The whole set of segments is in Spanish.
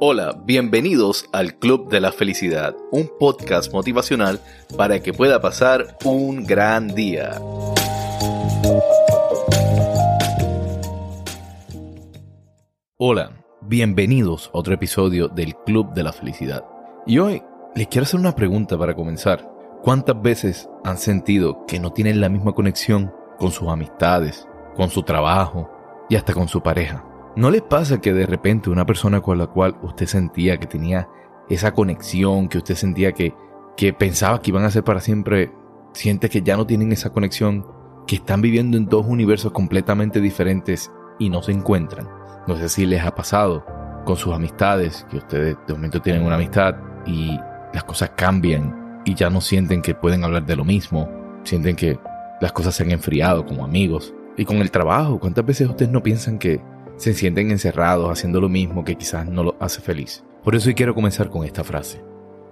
Hola, bienvenidos al Club de la Felicidad, un podcast motivacional para que pueda pasar un gran día. Hola, bienvenidos a otro episodio del Club de la Felicidad. Y hoy les quiero hacer una pregunta para comenzar. ¿Cuántas veces han sentido que no tienen la misma conexión con sus amistades, con su trabajo y hasta con su pareja? ¿No les pasa que de repente una persona con la cual usted sentía que tenía esa conexión, que usted sentía que, que pensaba que iban a ser para siempre, siente que ya no tienen esa conexión, que están viviendo en dos universos completamente diferentes y no se encuentran? No sé si les ha pasado con sus amistades, que ustedes de momento tienen una amistad y las cosas cambian y ya no sienten que pueden hablar de lo mismo, sienten que las cosas se han enfriado como amigos. Y con el trabajo, ¿cuántas veces ustedes no piensan que se sienten encerrados haciendo lo mismo que quizás no lo hace feliz. Por eso hoy quiero comenzar con esta frase.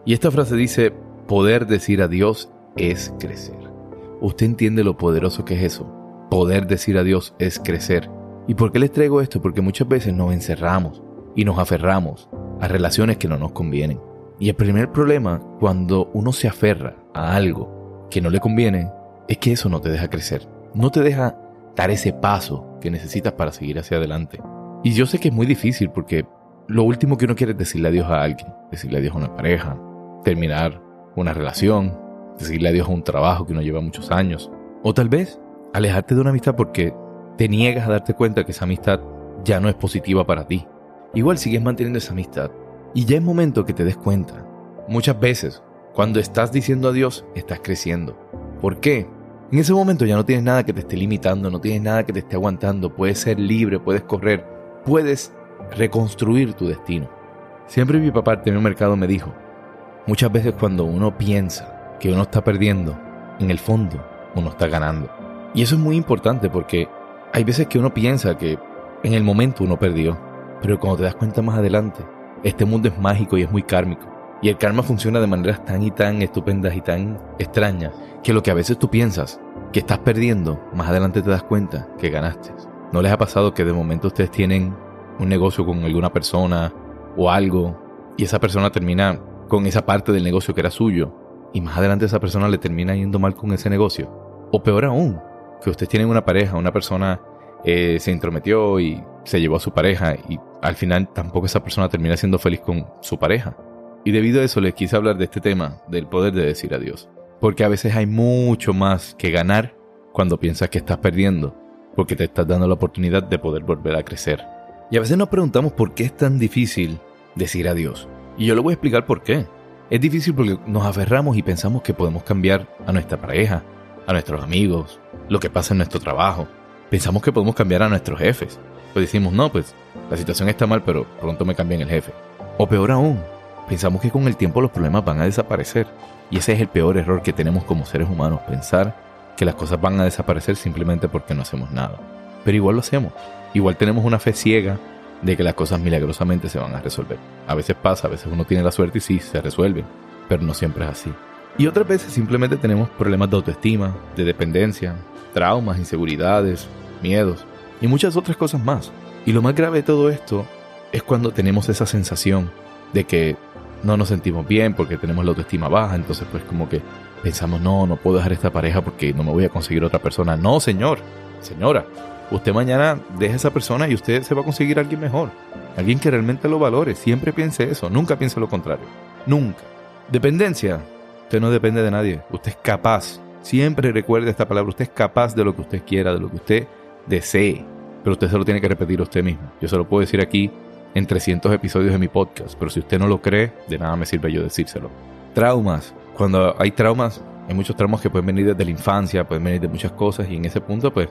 Y esta frase dice, poder decir adiós es crecer. ¿Usted entiende lo poderoso que es eso? Poder decir adiós es crecer. ¿Y por qué les traigo esto? Porque muchas veces nos encerramos y nos aferramos a relaciones que no nos convienen. Y el primer problema cuando uno se aferra a algo que no le conviene es que eso no te deja crecer. No te deja dar ese paso que necesitas para seguir hacia adelante. Y yo sé que es muy difícil porque lo último que uno quiere es decirle adiós a alguien, decirle adiós a una pareja, terminar una relación, decirle adiós a un trabajo que uno lleva muchos años. O tal vez alejarte de una amistad porque te niegas a darte cuenta que esa amistad ya no es positiva para ti. Igual sigues manteniendo esa amistad. Y ya es momento que te des cuenta. Muchas veces, cuando estás diciendo adiós, estás creciendo. ¿Por qué? En ese momento ya no tienes nada que te esté limitando, no tienes nada que te esté aguantando, puedes ser libre, puedes correr, puedes reconstruir tu destino. Siempre mi papá en un mercado me dijo, muchas veces cuando uno piensa que uno está perdiendo, en el fondo uno está ganando. Y eso es muy importante porque hay veces que uno piensa que en el momento uno perdió, pero cuando te das cuenta más adelante, este mundo es mágico y es muy kármico. Y el karma funciona de maneras tan y tan estupendas y tan extrañas que lo que a veces tú piensas que estás perdiendo, más adelante te das cuenta que ganaste. ¿No les ha pasado que de momento ustedes tienen un negocio con alguna persona o algo y esa persona termina con esa parte del negocio que era suyo y más adelante esa persona le termina yendo mal con ese negocio? O peor aún, que ustedes tienen una pareja, una persona eh, se intrometió y se llevó a su pareja y al final tampoco esa persona termina siendo feliz con su pareja. Y debido a eso les quise hablar de este tema, del poder de decir adiós. Porque a veces hay mucho más que ganar cuando piensas que estás perdiendo, porque te estás dando la oportunidad de poder volver a crecer. Y a veces nos preguntamos por qué es tan difícil decir adiós. Y yo le voy a explicar por qué. Es difícil porque nos aferramos y pensamos que podemos cambiar a nuestra pareja, a nuestros amigos, lo que pasa en nuestro trabajo. Pensamos que podemos cambiar a nuestros jefes. Pues decimos, no, pues la situación está mal, pero pronto me cambian el jefe. O peor aún, Pensamos que con el tiempo los problemas van a desaparecer. Y ese es el peor error que tenemos como seres humanos, pensar que las cosas van a desaparecer simplemente porque no hacemos nada. Pero igual lo hacemos. Igual tenemos una fe ciega de que las cosas milagrosamente se van a resolver. A veces pasa, a veces uno tiene la suerte y sí, se resuelven, pero no siempre es así. Y otras veces simplemente tenemos problemas de autoestima, de dependencia, traumas, inseguridades, miedos y muchas otras cosas más. Y lo más grave de todo esto es cuando tenemos esa sensación de que no nos sentimos bien porque tenemos la autoestima baja, entonces pues como que pensamos, no, no puedo dejar esta pareja porque no me voy a conseguir otra persona. No, señor, señora, usted mañana deja a esa persona y usted se va a conseguir a alguien mejor, alguien que realmente lo valore, siempre piense eso, nunca piense lo contrario, nunca. Dependencia, usted no depende de nadie, usted es capaz, siempre recuerde esta palabra, usted es capaz de lo que usted quiera, de lo que usted desee, pero usted se lo tiene que repetir a usted mismo. Yo se lo puedo decir aquí en 300 episodios de mi podcast, pero si usted no lo cree, de nada me sirve yo decírselo. Traumas. Cuando hay traumas, hay muchos traumas que pueden venir desde la infancia, pueden venir de muchas cosas y en ese punto, pues,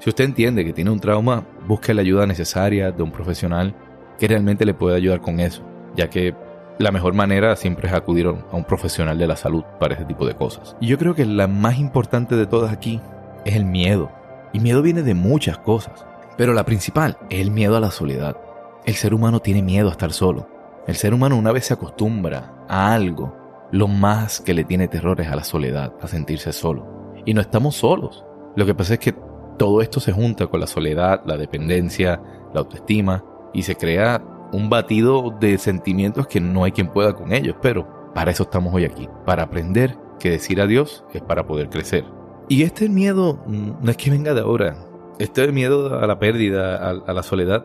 Si usted entiende que tiene un trauma, busque la ayuda necesaria de un profesional que realmente le pueda ayudar con eso, ya que la mejor manera siempre es acudir a un profesional de la salud para ese tipo de cosas. Y yo creo que la más importante de todas aquí es el miedo. Y miedo viene de muchas cosas, pero la principal es el miedo a la soledad. El ser humano tiene miedo a estar solo. El ser humano una vez se acostumbra a algo, lo más que le tiene terror es a la soledad, a sentirse solo. Y no estamos solos. Lo que pasa es que todo esto se junta con la soledad, la dependencia, la autoestima, y se crea un batido de sentimientos que no hay quien pueda con ellos, pero para eso estamos hoy aquí, para aprender que decir adiós es para poder crecer. Y este miedo mm, no es que venga de ahora, este miedo a la pérdida, a, la soledad,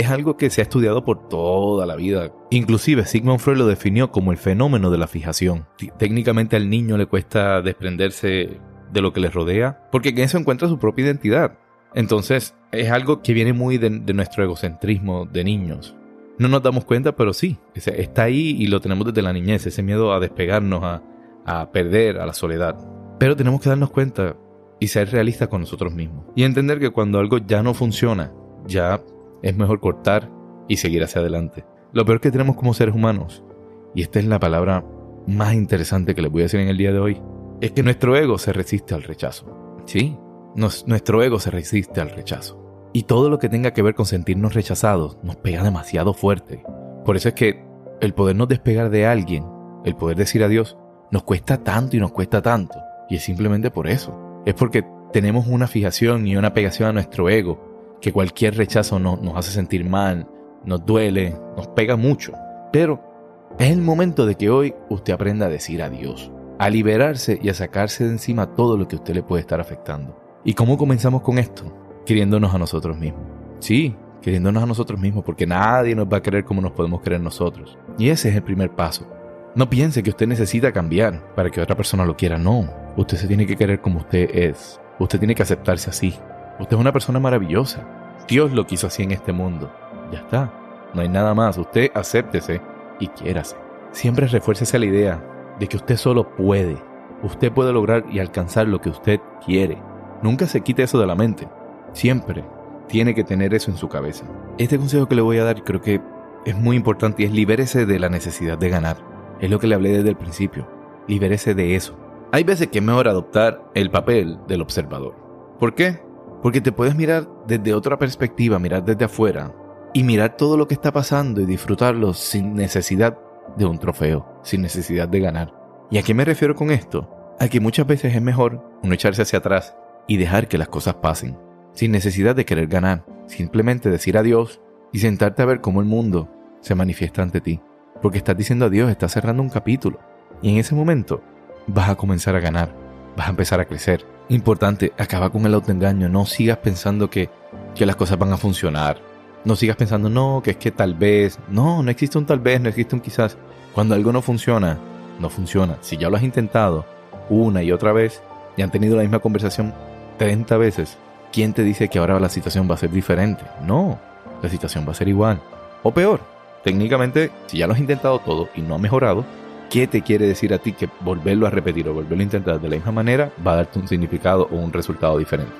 es algo que se ha estudiado por toda la vida. Inclusive Sigmund Freud lo definió como el fenómeno de la fijación. Técnicamente al niño le cuesta desprenderse de lo que le rodea, porque en eso encuentra su propia identidad. Entonces es algo que viene muy de nuestro egocentrismo de niños no nos damos cuenta, pero sí, está ahí y lo tenemos desde la niñez, ese miedo a despegarnos, a, a perder, a la soledad. Pero tenemos que darnos cuenta y ser realistas con nosotros mismos. Y entender que cuando algo ya no funciona, ya es mejor cortar y seguir hacia adelante. Lo peor que tenemos como seres humanos, y esta es la palabra más interesante que les voy a decir en el día de hoy, es que nuestro ego se resiste al rechazo. Sí, nuestro ego se resiste al rechazo. Y todo lo que tenga que ver con sentirnos rechazados nos pega demasiado fuerte. Por eso es que el podernos despegar de alguien, el poder decir adiós, nos cuesta tanto y nos cuesta tanto. Y es simplemente por eso. Es porque tenemos una fijación y una pegación a nuestro ego, que cualquier rechazo nos hace sentir mal, nos duele, nos pega mucho. Pero es el momento de que hoy usted aprenda a decir adiós, a liberarse y a sacarse de encima todo lo que usted le puede estar afectando. ¿Y cómo comenzamos con esto? queriéndonos a nosotros mismos. Sí, queriéndonos a nosotros mismos, porque nadie nos va a querer como nos podemos querer nosotros. Y ese es el primer paso. No piense que usted necesita cambiar para que otra persona lo quiera, no. Usted se tiene que querer como usted es. Usted tiene que aceptarse así. Usted es una persona maravillosa. Dios lo quiso así en este mundo. Ya está. No hay nada más. Usted acéptese y quiérase. Siempre refuércese la idea de que usted solo puede. Usted puede lograr y alcanzar lo que usted quiere. Nunca se quite eso de la mente. Siempre tiene que tener eso en su cabeza. Este consejo que le voy a dar creo que es muy importante y es libérese de la necesidad de ganar. Es lo que le hablé desde el principio. Libérese de eso. Hay veces que es mejor adoptar el papel del observador. ¿Por qué? Porque te puedes mirar desde otra perspectiva, mirar desde afuera y mirar todo lo que está pasando y disfrutarlo sin necesidad de un trofeo, sin necesidad de ganar. ¿Y a qué me refiero con esto? A que muchas veces es mejor uno echarse hacia atrás y dejar que las cosas pasen sin necesidad de querer ganar, simplemente decir adiós y sentarte a ver cómo el mundo se manifiesta ante ti. Porque estás diciendo adiós, estás cerrando un capítulo. Y en ese momento vas a comenzar a ganar, vas a empezar a crecer. Importante, acaba con el autoengaño, no sigas pensando que, que las cosas van a funcionar. No sigas pensando, no, que es que tal vez. No, no existe un tal vez, no existe un quizás. Cuando algo no funciona, no funciona. Si ya lo has intentado una y otra vez y han tenido la misma conversación 30 veces, ¿quién te dice que ahora la situación va a ser diferente? No, la situación va a ser igual. O peor, técnicamente, si ya lo has intentado todo y no ha mejorado, ¿qué te quiere decir a ti que volverlo a repetir o volverlo a intentar de la misma manera va a darte un significado o un resultado diferente?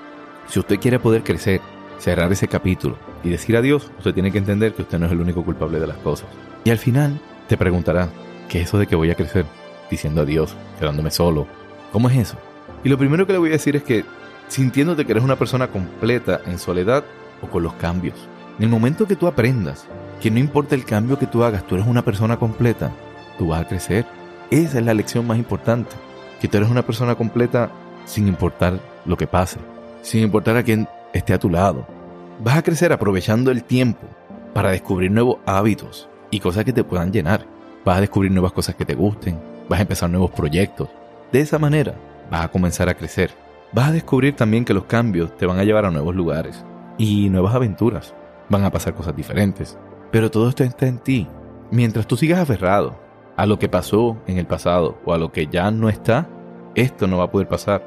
Si usted quiere poder crecer, cerrar ese capítulo y decir adiós, usted tiene que entender que usted no es el único culpable de las cosas. Y al final te preguntará, ¿qué es eso de que voy a crecer? Diciendo adiós, quedándome solo. ¿Cómo es eso? Y lo primero que le voy a decir es que sintiéndote que eres una persona completa en soledad o con los cambios. En el momento que tú aprendas que no importa el cambio que tú hagas, tú eres una persona completa, tú vas a crecer. Esa es la lección más importante, que tú eres una persona completa sin importar lo que pase, sin importar a quién esté a tu lado. Vas a crecer aprovechando el tiempo para descubrir nuevos hábitos y cosas que te puedan llenar. Vas a descubrir nuevas cosas que te gusten, vas a empezar nuevos proyectos. De esa manera vas a comenzar a crecer vas a descubrir también que los cambios te van a llevar a nuevos lugares y nuevas aventuras. Van a pasar cosas diferentes. Pero todo esto está en ti. Mientras tú sigas aferrado a lo que pasó en el pasado o a lo que ya no está, esto no va a poder pasar.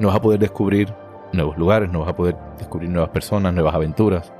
No vas a poder descubrir nuevos lugares, no vas a poder descubrir nuevas personas, nuevas aventuras.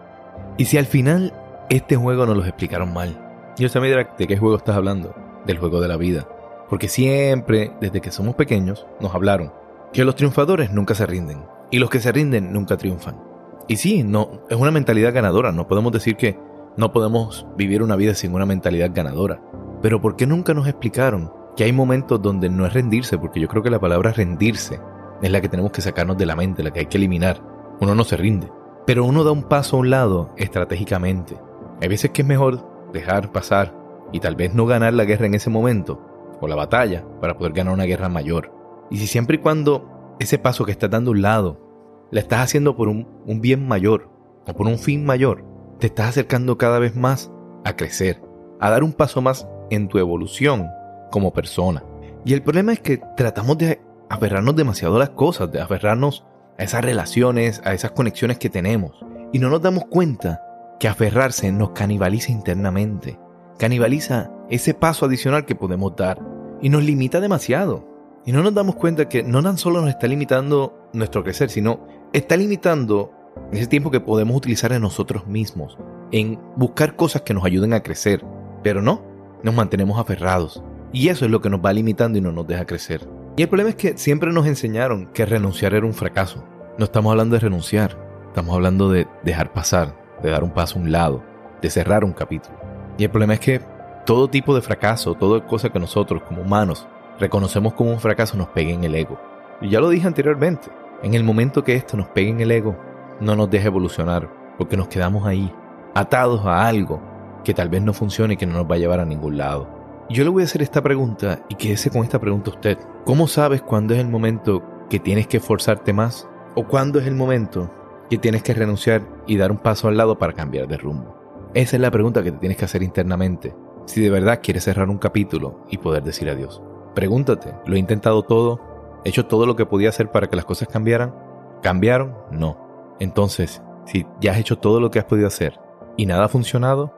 Y si al final este juego nos lo explicaron mal, yo sé de qué juego estás hablando, del juego de la vida. Porque siempre, desde que somos pequeños, nos hablaron que los triunfadores nunca se rinden y los que se rinden nunca triunfan. Y sí, no, es una mentalidad ganadora. No podemos decir que no podemos vivir una vida sin una mentalidad ganadora. Pero ¿por qué nunca nos explicaron que hay momentos donde no es rendirse? Porque yo creo que la palabra rendirse es la que tenemos que sacarnos de la mente, la que hay que eliminar. Uno no se rinde. Pero uno da un paso a un lado estratégicamente. Hay veces que es mejor dejar pasar y tal vez no ganar la guerra en ese momento, o la batalla, para poder ganar una guerra mayor. Y si siempre y cuando ese paso que estás dando a un lado, la estás haciendo por un, un bien mayor, o por un fin mayor, te estás acercando cada vez más a crecer, a dar un paso más en tu evolución como persona. Y el problema es que tratamos de aferrarnos demasiado a las cosas, de aferrarnos a esas relaciones, a esas conexiones que tenemos. Y no nos damos cuenta que aferrarse nos canibaliza internamente, canibaliza ese paso adicional que podemos dar y nos limita demasiado. Y no nos damos cuenta que no tan solo nos está limitando nuestro crecer, sino está limitando ese tiempo que podemos utilizar en nosotros mismos, en buscar cosas que nos ayuden a crecer. Pero no, nos mantenemos aferrados. Y eso es lo que nos va limitando y no nos deja crecer. Y el problema es que siempre nos enseñaron que renunciar era un fracaso. No estamos hablando de renunciar, estamos hablando de dejar pasar, de dar un paso a un lado, de cerrar un capítulo. Y el problema es que todo tipo de fracaso, toda cosa que nosotros como humanos reconocemos como un fracaso nos pega en el ego. Y ya lo dije anteriormente, en el momento que esto nos pegue en el ego, no nos deja evolucionar, porque nos quedamos ahí, atados a algo que tal vez no funcione y que no nos va a llevar a ningún lado. Yo le voy a hacer esta pregunta y quédese con esta pregunta usted. ¿Cómo sabes cuándo es el momento que tienes que esforzarte más? ¿O cuándo es el momento que tienes que renunciar y dar un paso al lado para cambiar de rumbo? Esa es la pregunta que te tienes que hacer internamente si de verdad quieres cerrar un capítulo y poder decir adiós. Pregúntate, ¿lo he intentado todo? ¿He hecho todo lo que podía hacer para que las cosas cambiaran? ¿Cambiaron? No. Entonces, si ya has hecho todo lo que has podido hacer y nada ha funcionado,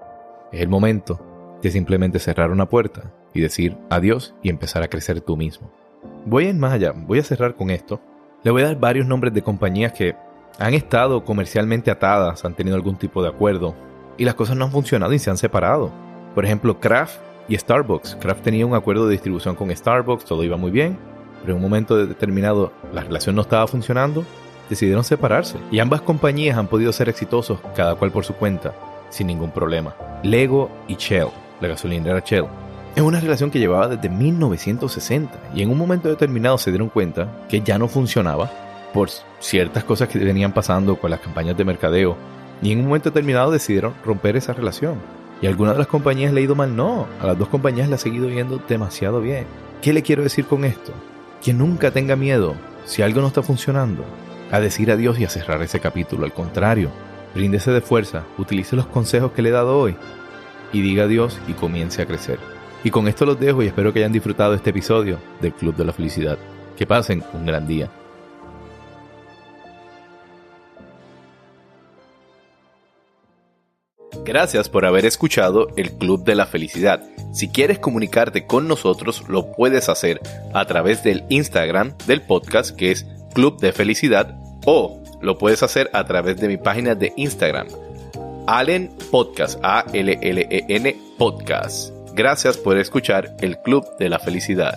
es el momento de simplemente cerrar una puerta y decir adiós y empezar a crecer tú mismo. Voy a ir más allá, voy a cerrar con esto. Le voy a dar varios nombres de compañías que han estado comercialmente atadas, han tenido algún tipo de acuerdo y las cosas no han funcionado y se han separado. Por ejemplo, Kraft y Starbucks. Kraft tenía un acuerdo de distribución con Starbucks, todo iba muy bien, pero en un momento determinado la relación no estaba funcionando, decidieron separarse. Y ambas compañías han podido ser exitosos, cada cual por su cuenta, sin ningún problema. Lego y Shell, la gasolinera Shell. Es una relación que llevaba desde 1960 y en un momento determinado se dieron cuenta que ya no funcionaba por ciertas cosas que venían pasando con las campañas de mercadeo y en un momento determinado decidieron romper esa relación. Y a algunas de las compañías le ha ido mal, no, a las dos compañías le ha seguido yendo demasiado bien. ¿Qué le quiero decir con esto? Que nunca tenga miedo, si algo no está funcionando, a decir adiós y a cerrar ese capítulo. Al contrario, bríndese de fuerza, utilice los consejos que le he dado hoy y diga adiós y comience a crecer. Y con esto los dejo y espero que hayan disfrutado este episodio del Club de la Felicidad. Que pasen un gran día. Gracias por haber escuchado el Club de la Felicidad. Si quieres comunicarte con nosotros, lo puedes hacer a través del Instagram del podcast que es Club de Felicidad o lo puedes hacer a través de mi página de Instagram, Allen Podcast, A-L-L-E-N Podcast. Gracias por escuchar el Club de la Felicidad.